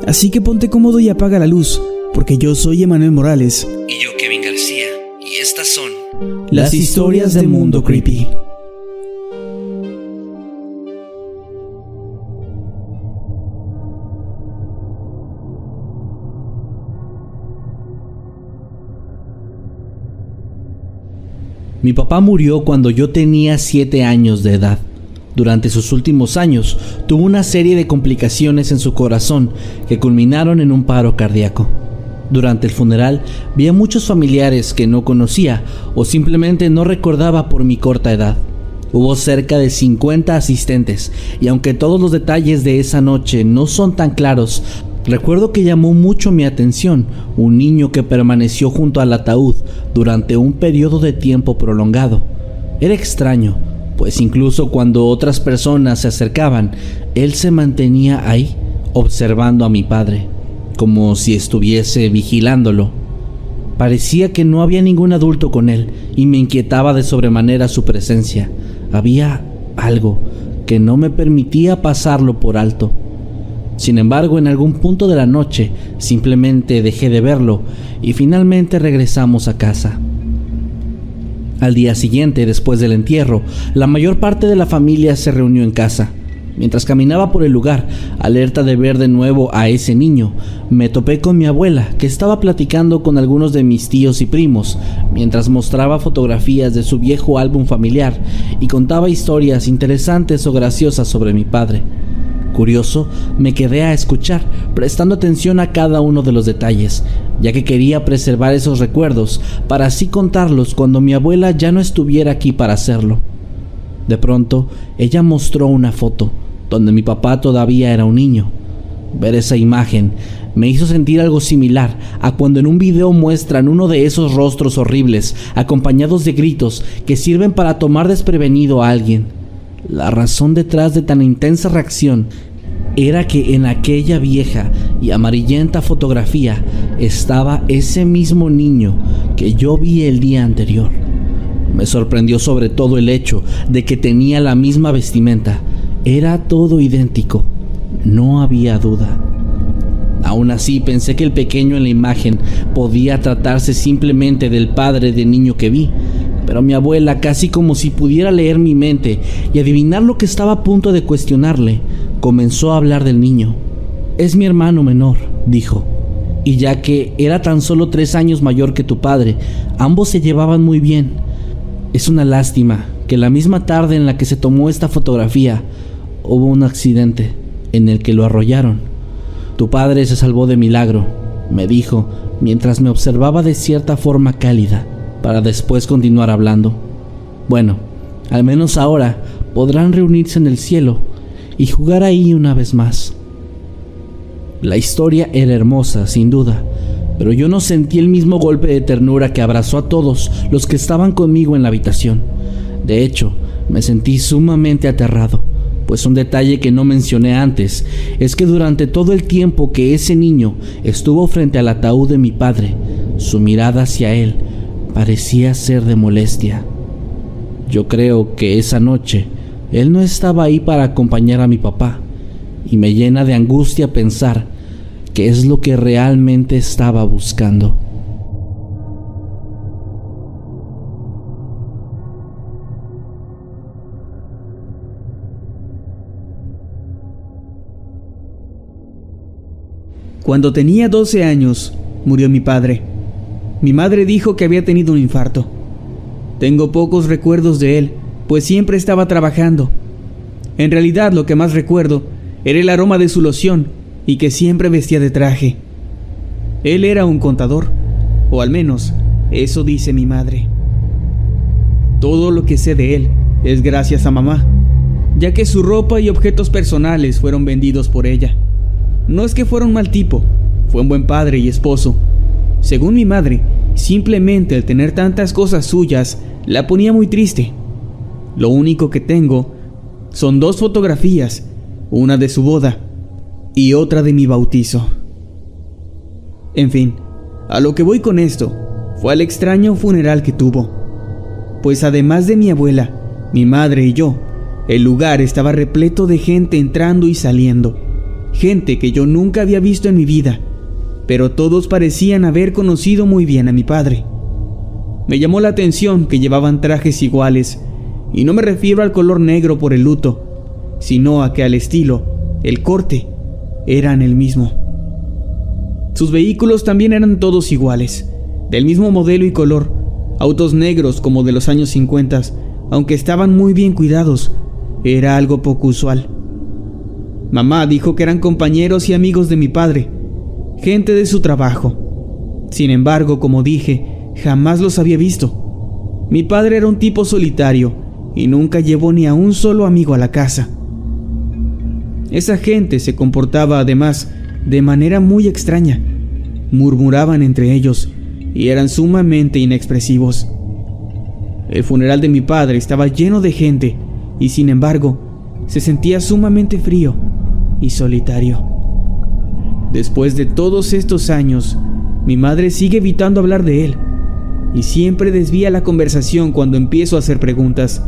Así que ponte cómodo y apaga la luz, porque yo soy Emanuel Morales. Y yo Kevin García. Y estas son Las historias de Mundo Creepy. Mi papá murió cuando yo tenía 7 años de edad. Durante sus últimos años tuvo una serie de complicaciones en su corazón que culminaron en un paro cardíaco. Durante el funeral vi a muchos familiares que no conocía o simplemente no recordaba por mi corta edad. Hubo cerca de 50 asistentes y aunque todos los detalles de esa noche no son tan claros, recuerdo que llamó mucho mi atención un niño que permaneció junto al ataúd durante un periodo de tiempo prolongado. Era extraño, pues incluso cuando otras personas se acercaban, él se mantenía ahí, observando a mi padre, como si estuviese vigilándolo. Parecía que no había ningún adulto con él y me inquietaba de sobremanera su presencia. Había algo que no me permitía pasarlo por alto. Sin embargo, en algún punto de la noche simplemente dejé de verlo y finalmente regresamos a casa. Al día siguiente, después del entierro, la mayor parte de la familia se reunió en casa. Mientras caminaba por el lugar, alerta de ver de nuevo a ese niño, me topé con mi abuela, que estaba platicando con algunos de mis tíos y primos, mientras mostraba fotografías de su viejo álbum familiar y contaba historias interesantes o graciosas sobre mi padre. Curioso, me quedé a escuchar, prestando atención a cada uno de los detalles, ya que quería preservar esos recuerdos para así contarlos cuando mi abuela ya no estuviera aquí para hacerlo. De pronto, ella mostró una foto, donde mi papá todavía era un niño. Ver esa imagen me hizo sentir algo similar a cuando en un video muestran uno de esos rostros horribles, acompañados de gritos que sirven para tomar desprevenido a alguien. La razón detrás de tan intensa reacción era que en aquella vieja y amarillenta fotografía estaba ese mismo niño que yo vi el día anterior. Me sorprendió sobre todo el hecho de que tenía la misma vestimenta. Era todo idéntico. No había duda. Aún así pensé que el pequeño en la imagen podía tratarse simplemente del padre del niño que vi, pero mi abuela, casi como si pudiera leer mi mente y adivinar lo que estaba a punto de cuestionarle, comenzó a hablar del niño. Es mi hermano menor, dijo, y ya que era tan solo tres años mayor que tu padre, ambos se llevaban muy bien. Es una lástima que la misma tarde en la que se tomó esta fotografía hubo un accidente en el que lo arrollaron. Tu padre se salvó de milagro, me dijo mientras me observaba de cierta forma cálida para después continuar hablando. Bueno, al menos ahora podrán reunirse en el cielo y jugar ahí una vez más. La historia era hermosa, sin duda, pero yo no sentí el mismo golpe de ternura que abrazó a todos los que estaban conmigo en la habitación. De hecho, me sentí sumamente aterrado, pues un detalle que no mencioné antes es que durante todo el tiempo que ese niño estuvo frente al ataúd de mi padre, su mirada hacia él parecía ser de molestia. Yo creo que esa noche él no estaba ahí para acompañar a mi papá, y me llena de angustia pensar que es lo que realmente estaba buscando. Cuando tenía 12 años, murió mi padre. Mi madre dijo que había tenido un infarto. Tengo pocos recuerdos de él, pues siempre estaba trabajando. En realidad lo que más recuerdo era el aroma de su loción y que siempre vestía de traje. Él era un contador, o al menos eso dice mi madre. Todo lo que sé de él es gracias a mamá, ya que su ropa y objetos personales fueron vendidos por ella. No es que fuera un mal tipo, fue un buen padre y esposo. Según mi madre, simplemente el tener tantas cosas suyas la ponía muy triste. Lo único que tengo son dos fotografías, una de su boda y otra de mi bautizo. En fin, a lo que voy con esto fue al extraño funeral que tuvo, pues además de mi abuela, mi madre y yo, el lugar estaba repleto de gente entrando y saliendo, gente que yo nunca había visto en mi vida, pero todos parecían haber conocido muy bien a mi padre. Me llamó la atención que llevaban trajes iguales, y no me refiero al color negro por el luto, sino a que al estilo, el corte, eran el mismo. Sus vehículos también eran todos iguales, del mismo modelo y color, autos negros como de los años 50, aunque estaban muy bien cuidados, era algo poco usual. Mamá dijo que eran compañeros y amigos de mi padre, gente de su trabajo. Sin embargo, como dije, jamás los había visto. Mi padre era un tipo solitario y nunca llevó ni a un solo amigo a la casa. Esa gente se comportaba además de manera muy extraña. Murmuraban entre ellos y eran sumamente inexpresivos. El funeral de mi padre estaba lleno de gente y sin embargo se sentía sumamente frío y solitario. Después de todos estos años, mi madre sigue evitando hablar de él y siempre desvía la conversación cuando empiezo a hacer preguntas,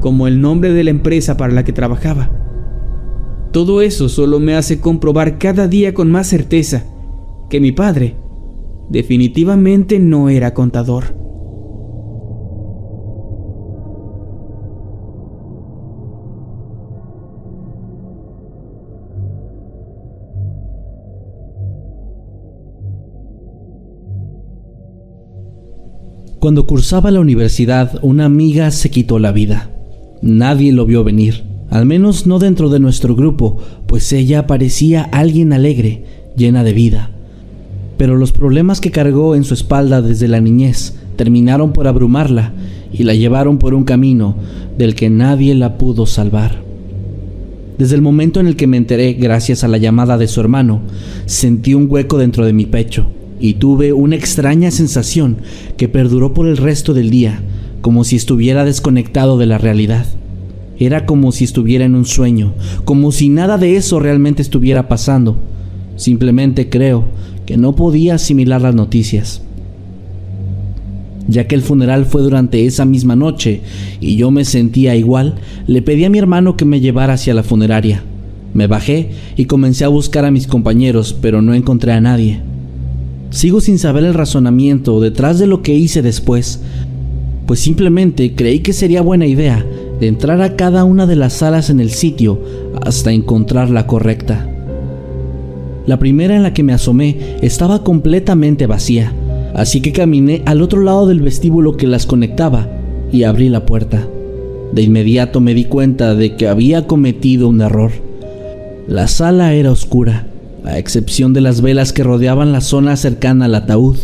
como el nombre de la empresa para la que trabajaba. Todo eso solo me hace comprobar cada día con más certeza que mi padre definitivamente no era contador. Cuando cursaba la universidad, una amiga se quitó la vida. Nadie lo vio venir, al menos no dentro de nuestro grupo, pues ella parecía alguien alegre, llena de vida. Pero los problemas que cargó en su espalda desde la niñez terminaron por abrumarla y la llevaron por un camino del que nadie la pudo salvar. Desde el momento en el que me enteré, gracias a la llamada de su hermano, sentí un hueco dentro de mi pecho y tuve una extraña sensación que perduró por el resto del día, como si estuviera desconectado de la realidad. Era como si estuviera en un sueño, como si nada de eso realmente estuviera pasando. Simplemente creo que no podía asimilar las noticias. Ya que el funeral fue durante esa misma noche y yo me sentía igual, le pedí a mi hermano que me llevara hacia la funeraria. Me bajé y comencé a buscar a mis compañeros, pero no encontré a nadie. Sigo sin saber el razonamiento detrás de lo que hice después, pues simplemente creí que sería buena idea entrar a cada una de las salas en el sitio hasta encontrar la correcta. La primera en la que me asomé estaba completamente vacía, así que caminé al otro lado del vestíbulo que las conectaba y abrí la puerta. De inmediato me di cuenta de que había cometido un error. La sala era oscura a excepción de las velas que rodeaban la zona cercana al ataúd.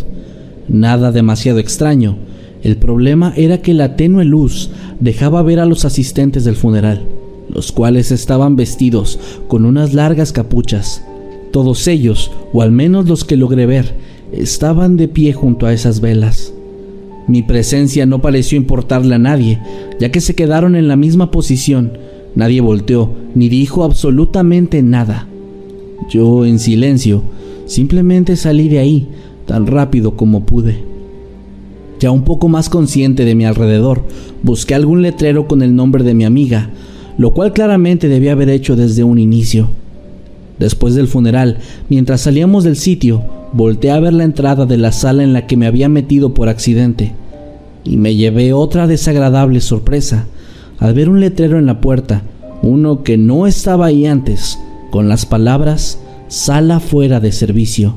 Nada demasiado extraño. El problema era que la tenue luz dejaba ver a los asistentes del funeral, los cuales estaban vestidos con unas largas capuchas. Todos ellos, o al menos los que logré ver, estaban de pie junto a esas velas. Mi presencia no pareció importarle a nadie, ya que se quedaron en la misma posición. Nadie volteó ni dijo absolutamente nada. Yo, en silencio, simplemente salí de ahí tan rápido como pude. Ya un poco más consciente de mi alrededor, busqué algún letrero con el nombre de mi amiga, lo cual claramente debía haber hecho desde un inicio. Después del funeral, mientras salíamos del sitio, volteé a ver la entrada de la sala en la que me había metido por accidente, y me llevé otra desagradable sorpresa al ver un letrero en la puerta, uno que no estaba ahí antes, con las palabras sala fuera de servicio.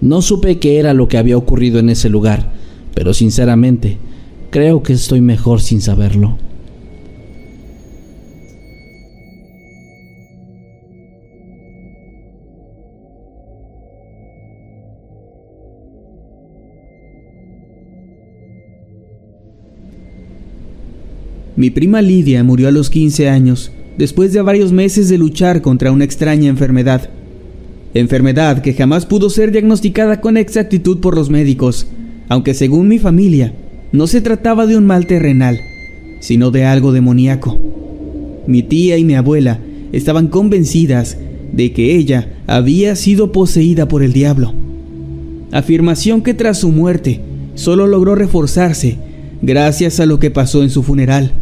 No supe qué era lo que había ocurrido en ese lugar, pero sinceramente, creo que estoy mejor sin saberlo. Mi prima Lidia murió a los 15 años, después de varios meses de luchar contra una extraña enfermedad. Enfermedad que jamás pudo ser diagnosticada con exactitud por los médicos, aunque según mi familia, no se trataba de un mal terrenal, sino de algo demoníaco. Mi tía y mi abuela estaban convencidas de que ella había sido poseída por el diablo. Afirmación que tras su muerte solo logró reforzarse gracias a lo que pasó en su funeral.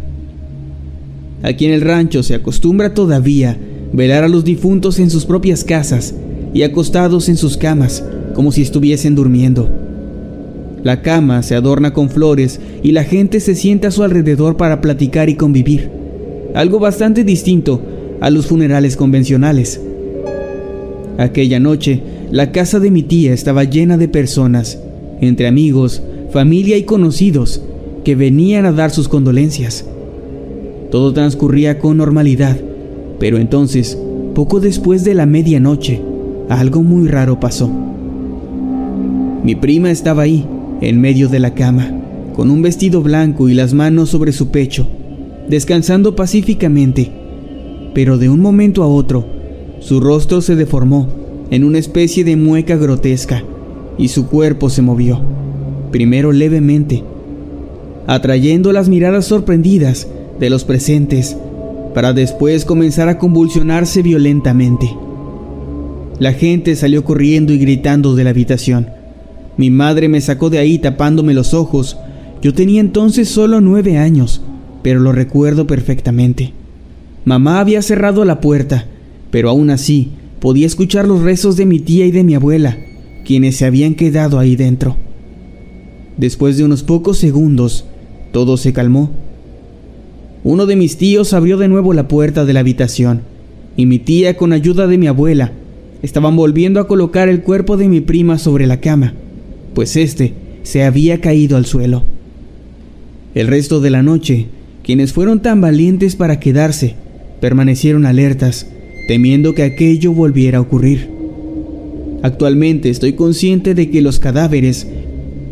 Aquí en el rancho se acostumbra todavía velar a los difuntos en sus propias casas y acostados en sus camas, como si estuviesen durmiendo. La cama se adorna con flores y la gente se sienta a su alrededor para platicar y convivir, algo bastante distinto a los funerales convencionales. Aquella noche, la casa de mi tía estaba llena de personas, entre amigos, familia y conocidos, que venían a dar sus condolencias. Todo transcurría con normalidad, pero entonces, poco después de la medianoche, algo muy raro pasó. Mi prima estaba ahí, en medio de la cama, con un vestido blanco y las manos sobre su pecho, descansando pacíficamente, pero de un momento a otro, su rostro se deformó en una especie de mueca grotesca y su cuerpo se movió, primero levemente, atrayendo las miradas sorprendidas de los presentes para después comenzar a convulsionarse violentamente. La gente salió corriendo y gritando de la habitación. Mi madre me sacó de ahí tapándome los ojos. Yo tenía entonces solo nueve años, pero lo recuerdo perfectamente. Mamá había cerrado la puerta, pero aún así podía escuchar los rezos de mi tía y de mi abuela, quienes se habían quedado ahí dentro. Después de unos pocos segundos, todo se calmó uno de mis tíos abrió de nuevo la puerta de la habitación y mi tía, con ayuda de mi abuela, estaban volviendo a colocar el cuerpo de mi prima sobre la cama, pues éste se había caído al suelo. El resto de la noche, quienes fueron tan valientes para quedarse, permanecieron alertas, temiendo que aquello volviera a ocurrir. Actualmente estoy consciente de que los cadáveres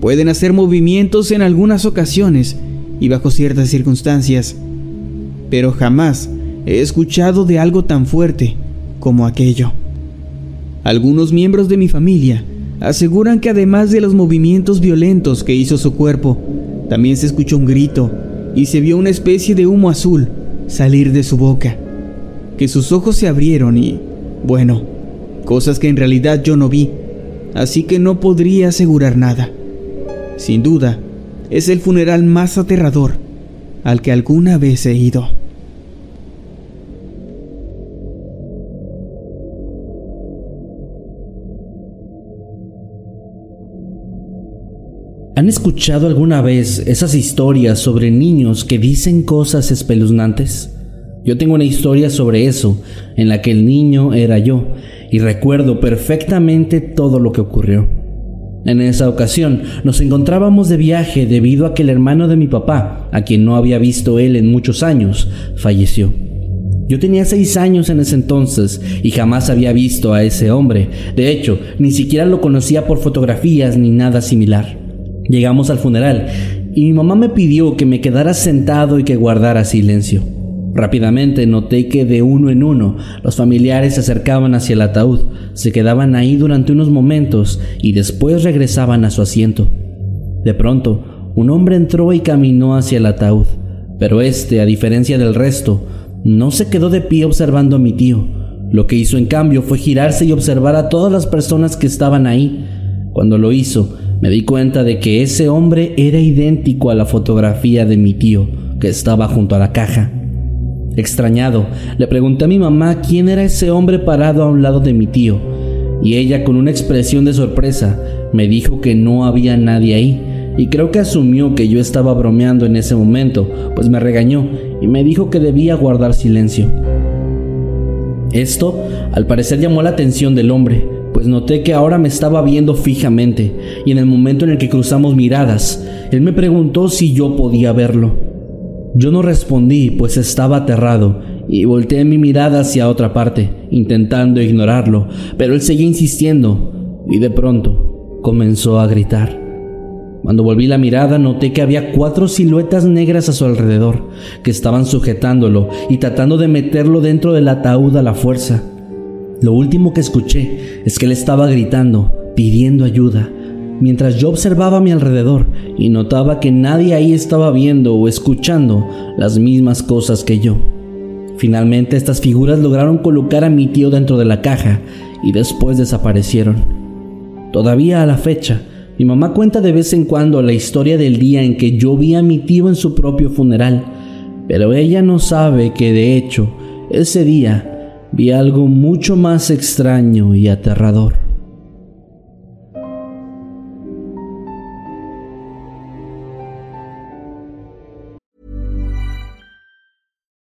pueden hacer movimientos en algunas ocasiones y bajo ciertas circunstancias, pero jamás he escuchado de algo tan fuerte como aquello. Algunos miembros de mi familia aseguran que además de los movimientos violentos que hizo su cuerpo, también se escuchó un grito y se vio una especie de humo azul salir de su boca, que sus ojos se abrieron y, bueno, cosas que en realidad yo no vi, así que no podría asegurar nada. Sin duda, es el funeral más aterrador al que alguna vez he ido. ¿Han escuchado alguna vez esas historias sobre niños que dicen cosas espeluznantes? Yo tengo una historia sobre eso, en la que el niño era yo, y recuerdo perfectamente todo lo que ocurrió. En esa ocasión nos encontrábamos de viaje debido a que el hermano de mi papá, a quien no había visto él en muchos años, falleció. Yo tenía seis años en ese entonces y jamás había visto a ese hombre. De hecho, ni siquiera lo conocía por fotografías ni nada similar. Llegamos al funeral y mi mamá me pidió que me quedara sentado y que guardara silencio. Rápidamente noté que de uno en uno los familiares se acercaban hacia el ataúd, se quedaban ahí durante unos momentos y después regresaban a su asiento. De pronto, un hombre entró y caminó hacia el ataúd, pero este, a diferencia del resto, no se quedó de pie observando a mi tío. Lo que hizo en cambio fue girarse y observar a todas las personas que estaban ahí. Cuando lo hizo, me di cuenta de que ese hombre era idéntico a la fotografía de mi tío que estaba junto a la caja. Extrañado, le pregunté a mi mamá quién era ese hombre parado a un lado de mi tío, y ella con una expresión de sorpresa me dijo que no había nadie ahí, y creo que asumió que yo estaba bromeando en ese momento, pues me regañó y me dijo que debía guardar silencio. Esto, al parecer, llamó la atención del hombre, pues noté que ahora me estaba viendo fijamente, y en el momento en el que cruzamos miradas, él me preguntó si yo podía verlo. Yo no respondí, pues estaba aterrado, y volteé mi mirada hacia otra parte, intentando ignorarlo, pero él seguía insistiendo, y de pronto comenzó a gritar. Cuando volví la mirada noté que había cuatro siluetas negras a su alrededor, que estaban sujetándolo y tratando de meterlo dentro del ataúd a la fuerza. Lo último que escuché es que él estaba gritando, pidiendo ayuda, mientras yo observaba a mi alrededor y notaba que nadie ahí estaba viendo o escuchando las mismas cosas que yo. Finalmente estas figuras lograron colocar a mi tío dentro de la caja y después desaparecieron. Todavía a la fecha, mi mamá cuenta de vez en cuando la historia del día en que yo vi a mi tío en su propio funeral, pero ella no sabe que de hecho ese día vi algo mucho más extraño y aterrador.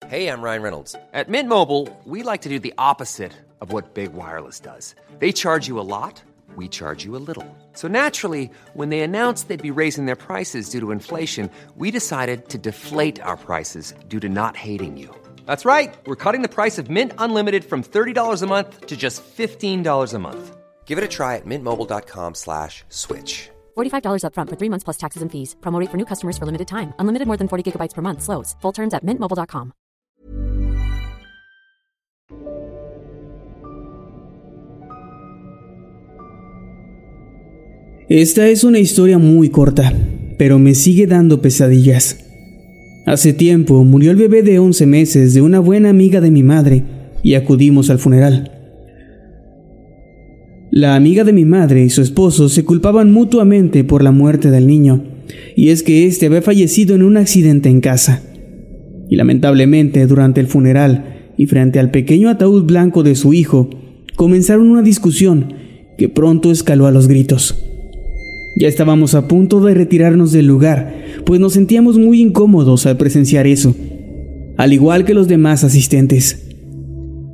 Hey, I'm Ryan Reynolds. At Mint Mobile, we like to do the opposite of what Big Wireless does. They charge you a lot we charge you a little. So naturally, when they announced they'd be raising their prices due to inflation, we decided to deflate our prices due to not hating you. That's right. We're cutting the price of Mint Unlimited from $30 a month to just $15 a month. Give it a try at mintmobile.com slash switch. $45 upfront for three months plus taxes and fees. Promote for new customers for limited time. Unlimited more than 40 gigabytes per month. Slows. Full terms at mintmobile.com. Esta es una historia muy corta, pero me sigue dando pesadillas. Hace tiempo murió el bebé de 11 meses de una buena amiga de mi madre y acudimos al funeral. La amiga de mi madre y su esposo se culpaban mutuamente por la muerte del niño, y es que éste había fallecido en un accidente en casa. Y lamentablemente durante el funeral y frente al pequeño ataúd blanco de su hijo, comenzaron una discusión que pronto escaló a los gritos. Ya estábamos a punto de retirarnos del lugar, pues nos sentíamos muy incómodos al presenciar eso, al igual que los demás asistentes.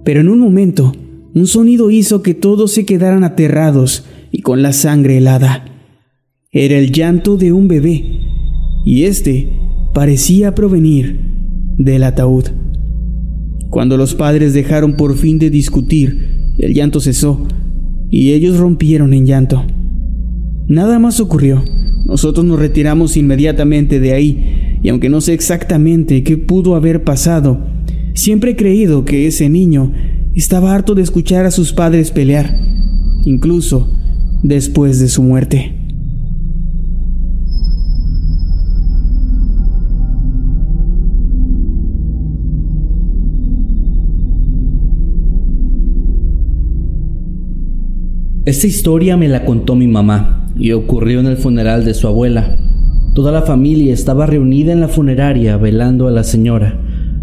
Pero en un momento, un sonido hizo que todos se quedaran aterrados y con la sangre helada. Era el llanto de un bebé, y este parecía provenir del ataúd. Cuando los padres dejaron por fin de discutir, el llanto cesó y ellos rompieron en llanto. Nada más ocurrió. Nosotros nos retiramos inmediatamente de ahí, y aunque no sé exactamente qué pudo haber pasado, siempre he creído que ese niño estaba harto de escuchar a sus padres pelear, incluso después de su muerte. Esta historia me la contó mi mamá y ocurrió en el funeral de su abuela. Toda la familia estaba reunida en la funeraria velando a la señora.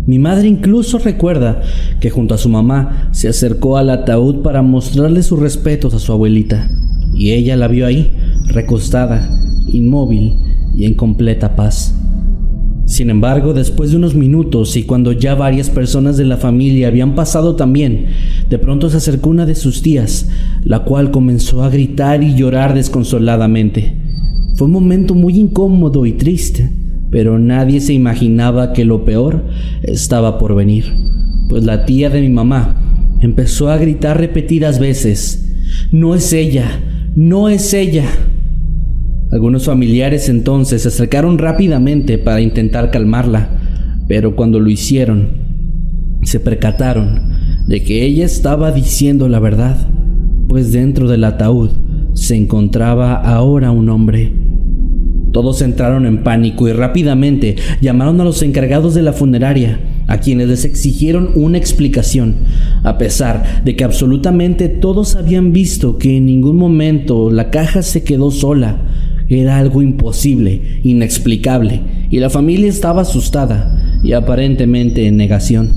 Mi madre incluso recuerda que junto a su mamá se acercó al ataúd para mostrarle sus respetos a su abuelita, y ella la vio ahí, recostada, inmóvil y en completa paz. Sin embargo, después de unos minutos y cuando ya varias personas de la familia habían pasado también, de pronto se acercó una de sus tías, la cual comenzó a gritar y llorar desconsoladamente. Fue un momento muy incómodo y triste, pero nadie se imaginaba que lo peor estaba por venir, pues la tía de mi mamá empezó a gritar repetidas veces, No es ella, no es ella. Algunos familiares entonces se acercaron rápidamente para intentar calmarla, pero cuando lo hicieron, se percataron de que ella estaba diciendo la verdad, pues dentro del ataúd se encontraba ahora un hombre. Todos entraron en pánico y rápidamente llamaron a los encargados de la funeraria, a quienes les exigieron una explicación, a pesar de que absolutamente todos habían visto que en ningún momento la caja se quedó sola, era algo imposible, inexplicable, y la familia estaba asustada y aparentemente en negación.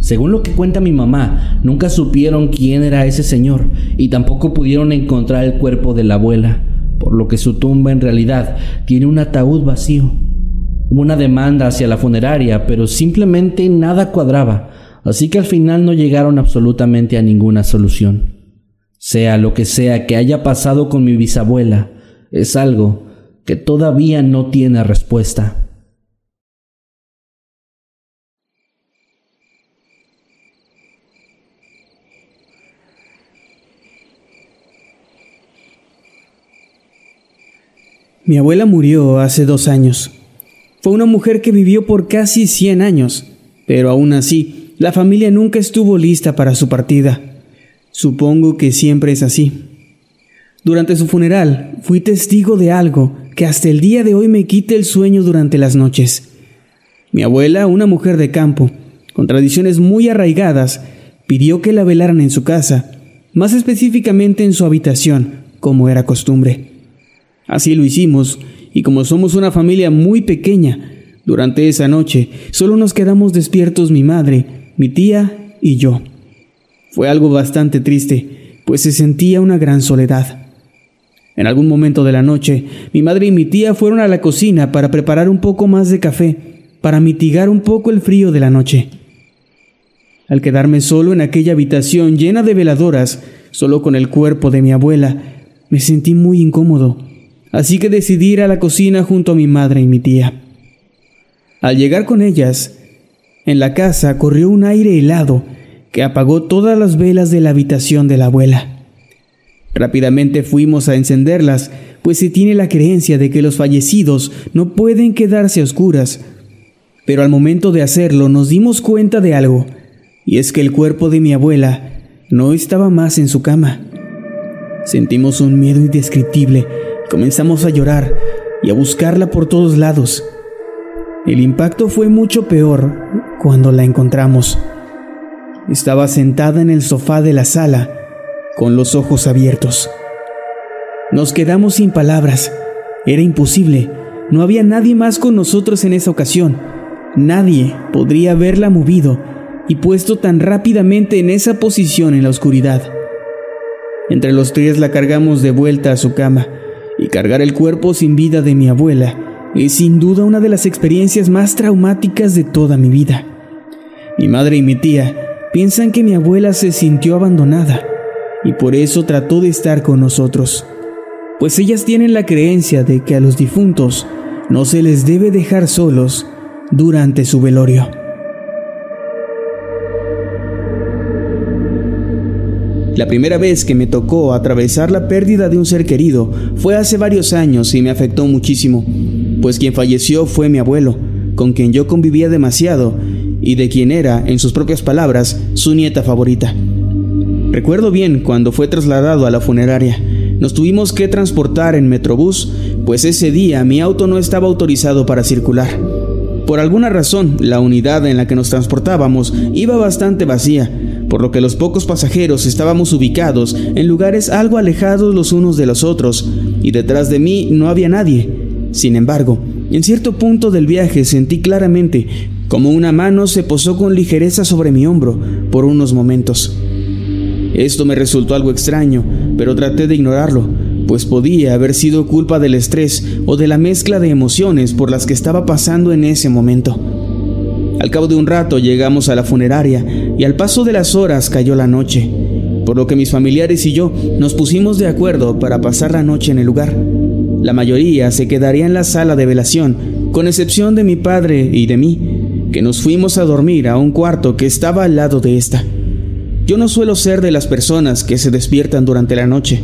Según lo que cuenta mi mamá, nunca supieron quién era ese señor y tampoco pudieron encontrar el cuerpo de la abuela, por lo que su tumba en realidad tiene un ataúd vacío. Hubo una demanda hacia la funeraria, pero simplemente nada cuadraba, así que al final no llegaron absolutamente a ninguna solución. Sea lo que sea que haya pasado con mi bisabuela, es algo que todavía no tiene respuesta. Mi abuela murió hace dos años. Fue una mujer que vivió por casi 100 años, pero aún así, la familia nunca estuvo lista para su partida. Supongo que siempre es así. Durante su funeral, fui testigo de algo que hasta el día de hoy me quita el sueño durante las noches. Mi abuela, una mujer de campo, con tradiciones muy arraigadas, pidió que la velaran en su casa, más específicamente en su habitación, como era costumbre. Así lo hicimos, y como somos una familia muy pequeña, durante esa noche solo nos quedamos despiertos mi madre, mi tía y yo. Fue algo bastante triste, pues se sentía una gran soledad. En algún momento de la noche, mi madre y mi tía fueron a la cocina para preparar un poco más de café, para mitigar un poco el frío de la noche. Al quedarme solo en aquella habitación llena de veladoras, solo con el cuerpo de mi abuela, me sentí muy incómodo así que decidí ir a la cocina junto a mi madre y mi tía. Al llegar con ellas, en la casa corrió un aire helado que apagó todas las velas de la habitación de la abuela. Rápidamente fuimos a encenderlas, pues se tiene la creencia de que los fallecidos no pueden quedarse a oscuras. Pero al momento de hacerlo nos dimos cuenta de algo, y es que el cuerpo de mi abuela no estaba más en su cama. Sentimos un miedo indescriptible Comenzamos a llorar y a buscarla por todos lados. El impacto fue mucho peor cuando la encontramos. Estaba sentada en el sofá de la sala, con los ojos abiertos. Nos quedamos sin palabras. Era imposible. No había nadie más con nosotros en esa ocasión. Nadie podría haberla movido y puesto tan rápidamente en esa posición en la oscuridad. Entre los tres la cargamos de vuelta a su cama y cargar el cuerpo sin vida de mi abuela es sin duda una de las experiencias más traumáticas de toda mi vida. Mi madre y mi tía piensan que mi abuela se sintió abandonada y por eso trató de estar con nosotros, pues ellas tienen la creencia de que a los difuntos no se les debe dejar solos durante su velorio. La primera vez que me tocó atravesar la pérdida de un ser querido fue hace varios años y me afectó muchísimo, pues quien falleció fue mi abuelo, con quien yo convivía demasiado y de quien era, en sus propias palabras, su nieta favorita. Recuerdo bien cuando fue trasladado a la funeraria. Nos tuvimos que transportar en Metrobús, pues ese día mi auto no estaba autorizado para circular. Por alguna razón, la unidad en la que nos transportábamos iba bastante vacía, por lo que los pocos pasajeros estábamos ubicados en lugares algo alejados los unos de los otros, y detrás de mí no había nadie. Sin embargo, en cierto punto del viaje sentí claramente como una mano se posó con ligereza sobre mi hombro por unos momentos. Esto me resultó algo extraño, pero traté de ignorarlo, pues podía haber sido culpa del estrés o de la mezcla de emociones por las que estaba pasando en ese momento. Al cabo de un rato llegamos a la funeraria y al paso de las horas cayó la noche, por lo que mis familiares y yo nos pusimos de acuerdo para pasar la noche en el lugar. La mayoría se quedaría en la sala de velación, con excepción de mi padre y de mí, que nos fuimos a dormir a un cuarto que estaba al lado de esta. Yo no suelo ser de las personas que se despiertan durante la noche,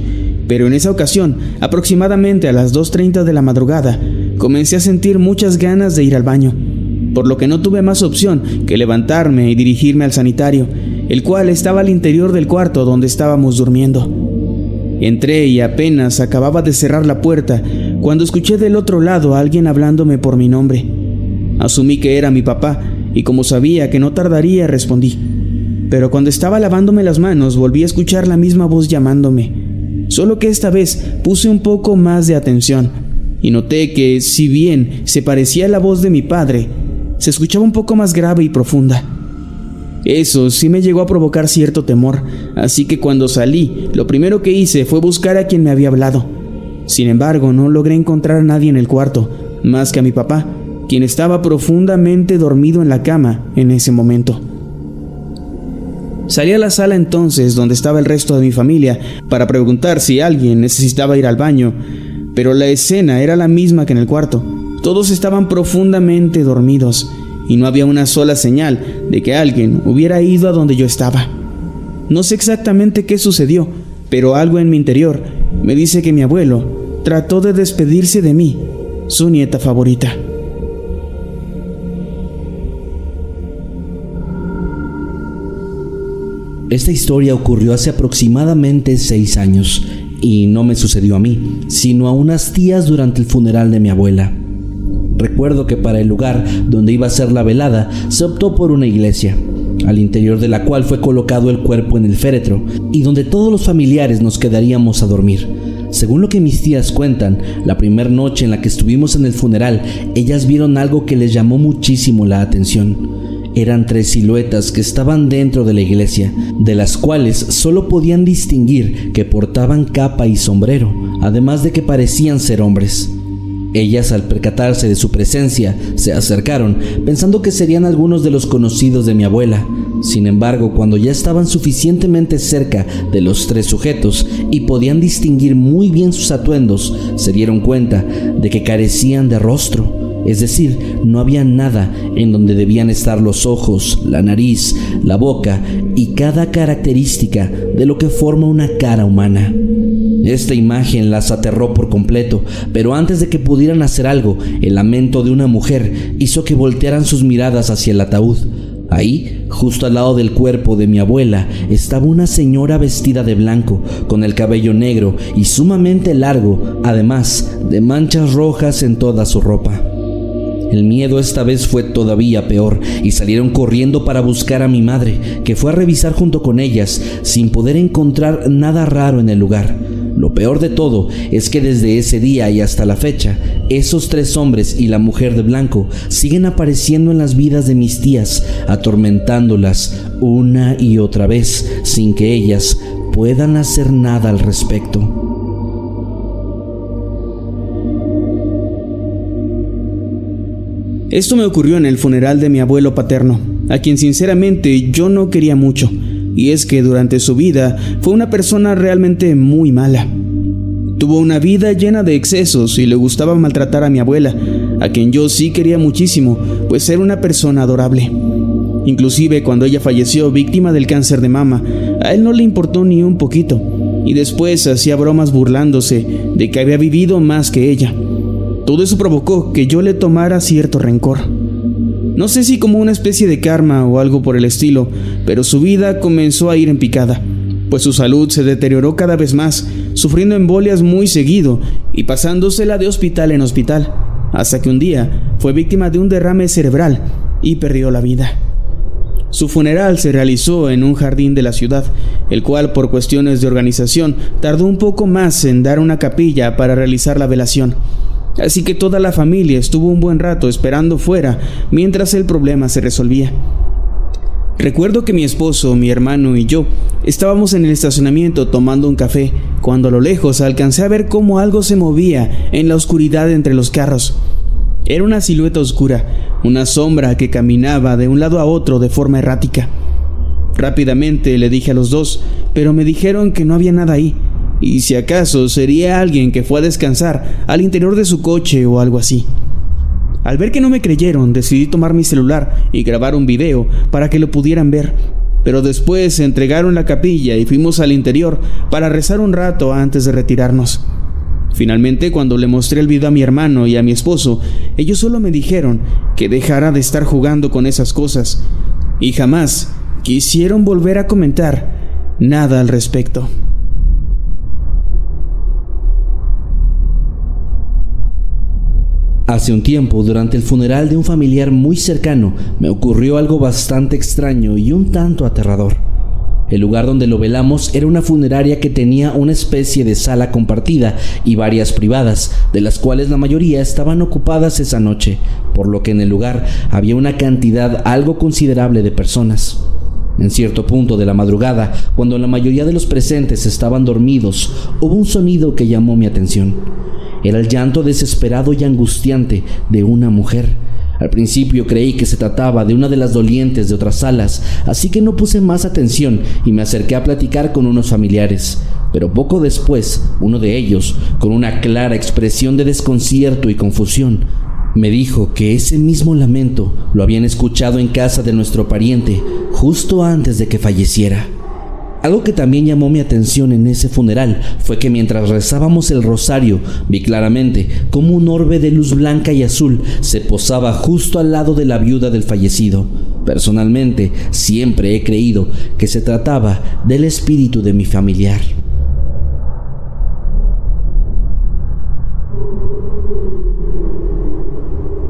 pero en esa ocasión, aproximadamente a las 2.30 de la madrugada, comencé a sentir muchas ganas de ir al baño por lo que no tuve más opción que levantarme y dirigirme al sanitario, el cual estaba al interior del cuarto donde estábamos durmiendo. Entré y apenas acababa de cerrar la puerta cuando escuché del otro lado a alguien hablándome por mi nombre. Asumí que era mi papá y como sabía que no tardaría respondí. Pero cuando estaba lavándome las manos volví a escuchar la misma voz llamándome. Solo que esta vez puse un poco más de atención y noté que, si bien se parecía a la voz de mi padre, se escuchaba un poco más grave y profunda. Eso sí me llegó a provocar cierto temor, así que cuando salí, lo primero que hice fue buscar a quien me había hablado. Sin embargo, no logré encontrar a nadie en el cuarto, más que a mi papá, quien estaba profundamente dormido en la cama en ese momento. Salí a la sala entonces donde estaba el resto de mi familia para preguntar si alguien necesitaba ir al baño, pero la escena era la misma que en el cuarto. Todos estaban profundamente dormidos y no había una sola señal de que alguien hubiera ido a donde yo estaba. No sé exactamente qué sucedió, pero algo en mi interior me dice que mi abuelo trató de despedirse de mí, su nieta favorita. Esta historia ocurrió hace aproximadamente seis años y no me sucedió a mí, sino a unas tías durante el funeral de mi abuela. Recuerdo que para el lugar donde iba a ser la velada se optó por una iglesia, al interior de la cual fue colocado el cuerpo en el féretro y donde todos los familiares nos quedaríamos a dormir. Según lo que mis tías cuentan, la primera noche en la que estuvimos en el funeral, ellas vieron algo que les llamó muchísimo la atención. Eran tres siluetas que estaban dentro de la iglesia, de las cuales solo podían distinguir que portaban capa y sombrero, además de que parecían ser hombres. Ellas, al percatarse de su presencia, se acercaron, pensando que serían algunos de los conocidos de mi abuela. Sin embargo, cuando ya estaban suficientemente cerca de los tres sujetos y podían distinguir muy bien sus atuendos, se dieron cuenta de que carecían de rostro. Es decir, no había nada en donde debían estar los ojos, la nariz, la boca y cada característica de lo que forma una cara humana. Esta imagen las aterró por completo, pero antes de que pudieran hacer algo, el lamento de una mujer hizo que voltearan sus miradas hacia el ataúd. Ahí, justo al lado del cuerpo de mi abuela, estaba una señora vestida de blanco, con el cabello negro y sumamente largo, además de manchas rojas en toda su ropa. El miedo esta vez fue todavía peor y salieron corriendo para buscar a mi madre, que fue a revisar junto con ellas sin poder encontrar nada raro en el lugar. Lo peor de todo es que desde ese día y hasta la fecha, esos tres hombres y la mujer de blanco siguen apareciendo en las vidas de mis tías, atormentándolas una y otra vez sin que ellas puedan hacer nada al respecto. Esto me ocurrió en el funeral de mi abuelo paterno, a quien sinceramente yo no quería mucho y es que durante su vida fue una persona realmente muy mala. Tuvo una vida llena de excesos y le gustaba maltratar a mi abuela, a quien yo sí quería muchísimo, pues era una persona adorable. Inclusive cuando ella falleció víctima del cáncer de mama, a él no le importó ni un poquito, y después hacía bromas burlándose de que había vivido más que ella. Todo eso provocó que yo le tomara cierto rencor. No sé si como una especie de karma o algo por el estilo, pero su vida comenzó a ir en picada, pues su salud se deterioró cada vez más, sufriendo embolias muy seguido y pasándosela de hospital en hospital, hasta que un día fue víctima de un derrame cerebral y perdió la vida. Su funeral se realizó en un jardín de la ciudad, el cual por cuestiones de organización tardó un poco más en dar una capilla para realizar la velación. Así que toda la familia estuvo un buen rato esperando fuera mientras el problema se resolvía. Recuerdo que mi esposo, mi hermano y yo estábamos en el estacionamiento tomando un café cuando a lo lejos alcancé a ver cómo algo se movía en la oscuridad entre los carros. Era una silueta oscura, una sombra que caminaba de un lado a otro de forma errática. Rápidamente le dije a los dos, pero me dijeron que no había nada ahí, y si acaso sería alguien que fue a descansar al interior de su coche o algo así. Al ver que no me creyeron, decidí tomar mi celular y grabar un video para que lo pudieran ver. Pero después se entregaron la capilla y fuimos al interior para rezar un rato antes de retirarnos. Finalmente, cuando le mostré el video a mi hermano y a mi esposo, ellos solo me dijeron que dejara de estar jugando con esas cosas y jamás quisieron volver a comentar nada al respecto. Hace un tiempo, durante el funeral de un familiar muy cercano, me ocurrió algo bastante extraño y un tanto aterrador. El lugar donde lo velamos era una funeraria que tenía una especie de sala compartida y varias privadas, de las cuales la mayoría estaban ocupadas esa noche, por lo que en el lugar había una cantidad algo considerable de personas. En cierto punto de la madrugada, cuando la mayoría de los presentes estaban dormidos, hubo un sonido que llamó mi atención. Era el llanto desesperado y angustiante de una mujer. Al principio creí que se trataba de una de las dolientes de otras salas, así que no puse más atención y me acerqué a platicar con unos familiares. Pero poco después, uno de ellos, con una clara expresión de desconcierto y confusión, me dijo que ese mismo lamento lo habían escuchado en casa de nuestro pariente justo antes de que falleciera. Algo que también llamó mi atención en ese funeral fue que mientras rezábamos el rosario vi claramente cómo un orbe de luz blanca y azul se posaba justo al lado de la viuda del fallecido. Personalmente siempre he creído que se trataba del espíritu de mi familiar.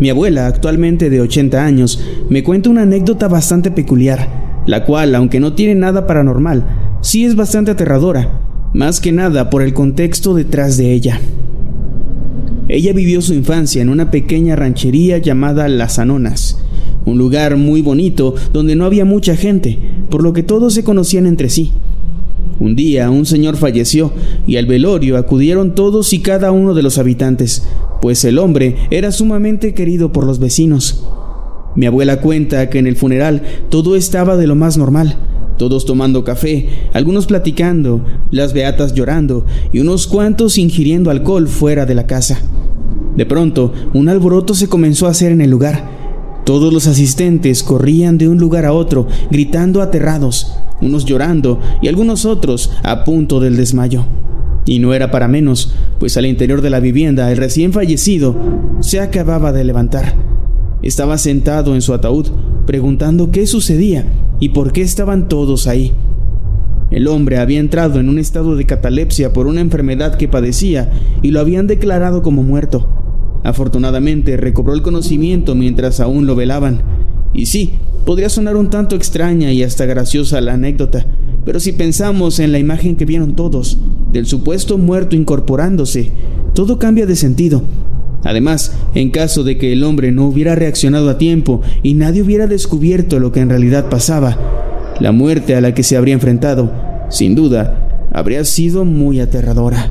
Mi abuela, actualmente de 80 años, me cuenta una anécdota bastante peculiar, la cual, aunque no tiene nada paranormal, sí es bastante aterradora, más que nada por el contexto detrás de ella. Ella vivió su infancia en una pequeña ranchería llamada Las Anonas, un lugar muy bonito donde no había mucha gente, por lo que todos se conocían entre sí. Un día un señor falleció y al velorio acudieron todos y cada uno de los habitantes, pues el hombre era sumamente querido por los vecinos. Mi abuela cuenta que en el funeral todo estaba de lo más normal, todos tomando café, algunos platicando, las beatas llorando y unos cuantos ingiriendo alcohol fuera de la casa. De pronto, un alboroto se comenzó a hacer en el lugar. Todos los asistentes corrían de un lugar a otro, gritando aterrados, unos llorando y algunos otros a punto del desmayo. Y no era para menos, pues al interior de la vivienda el recién fallecido se acababa de levantar. Estaba sentado en su ataúd, preguntando qué sucedía y por qué estaban todos ahí. El hombre había entrado en un estado de catalepsia por una enfermedad que padecía y lo habían declarado como muerto. Afortunadamente recobró el conocimiento mientras aún lo velaban. Y sí, podría sonar un tanto extraña y hasta graciosa la anécdota, pero si pensamos en la imagen que vieron todos, del supuesto muerto incorporándose, todo cambia de sentido Además, en caso de que el hombre no hubiera reaccionado a tiempo y nadie hubiera descubierto lo que en realidad pasaba, la muerte a la que se habría enfrentado, sin duda, habría sido muy aterradora.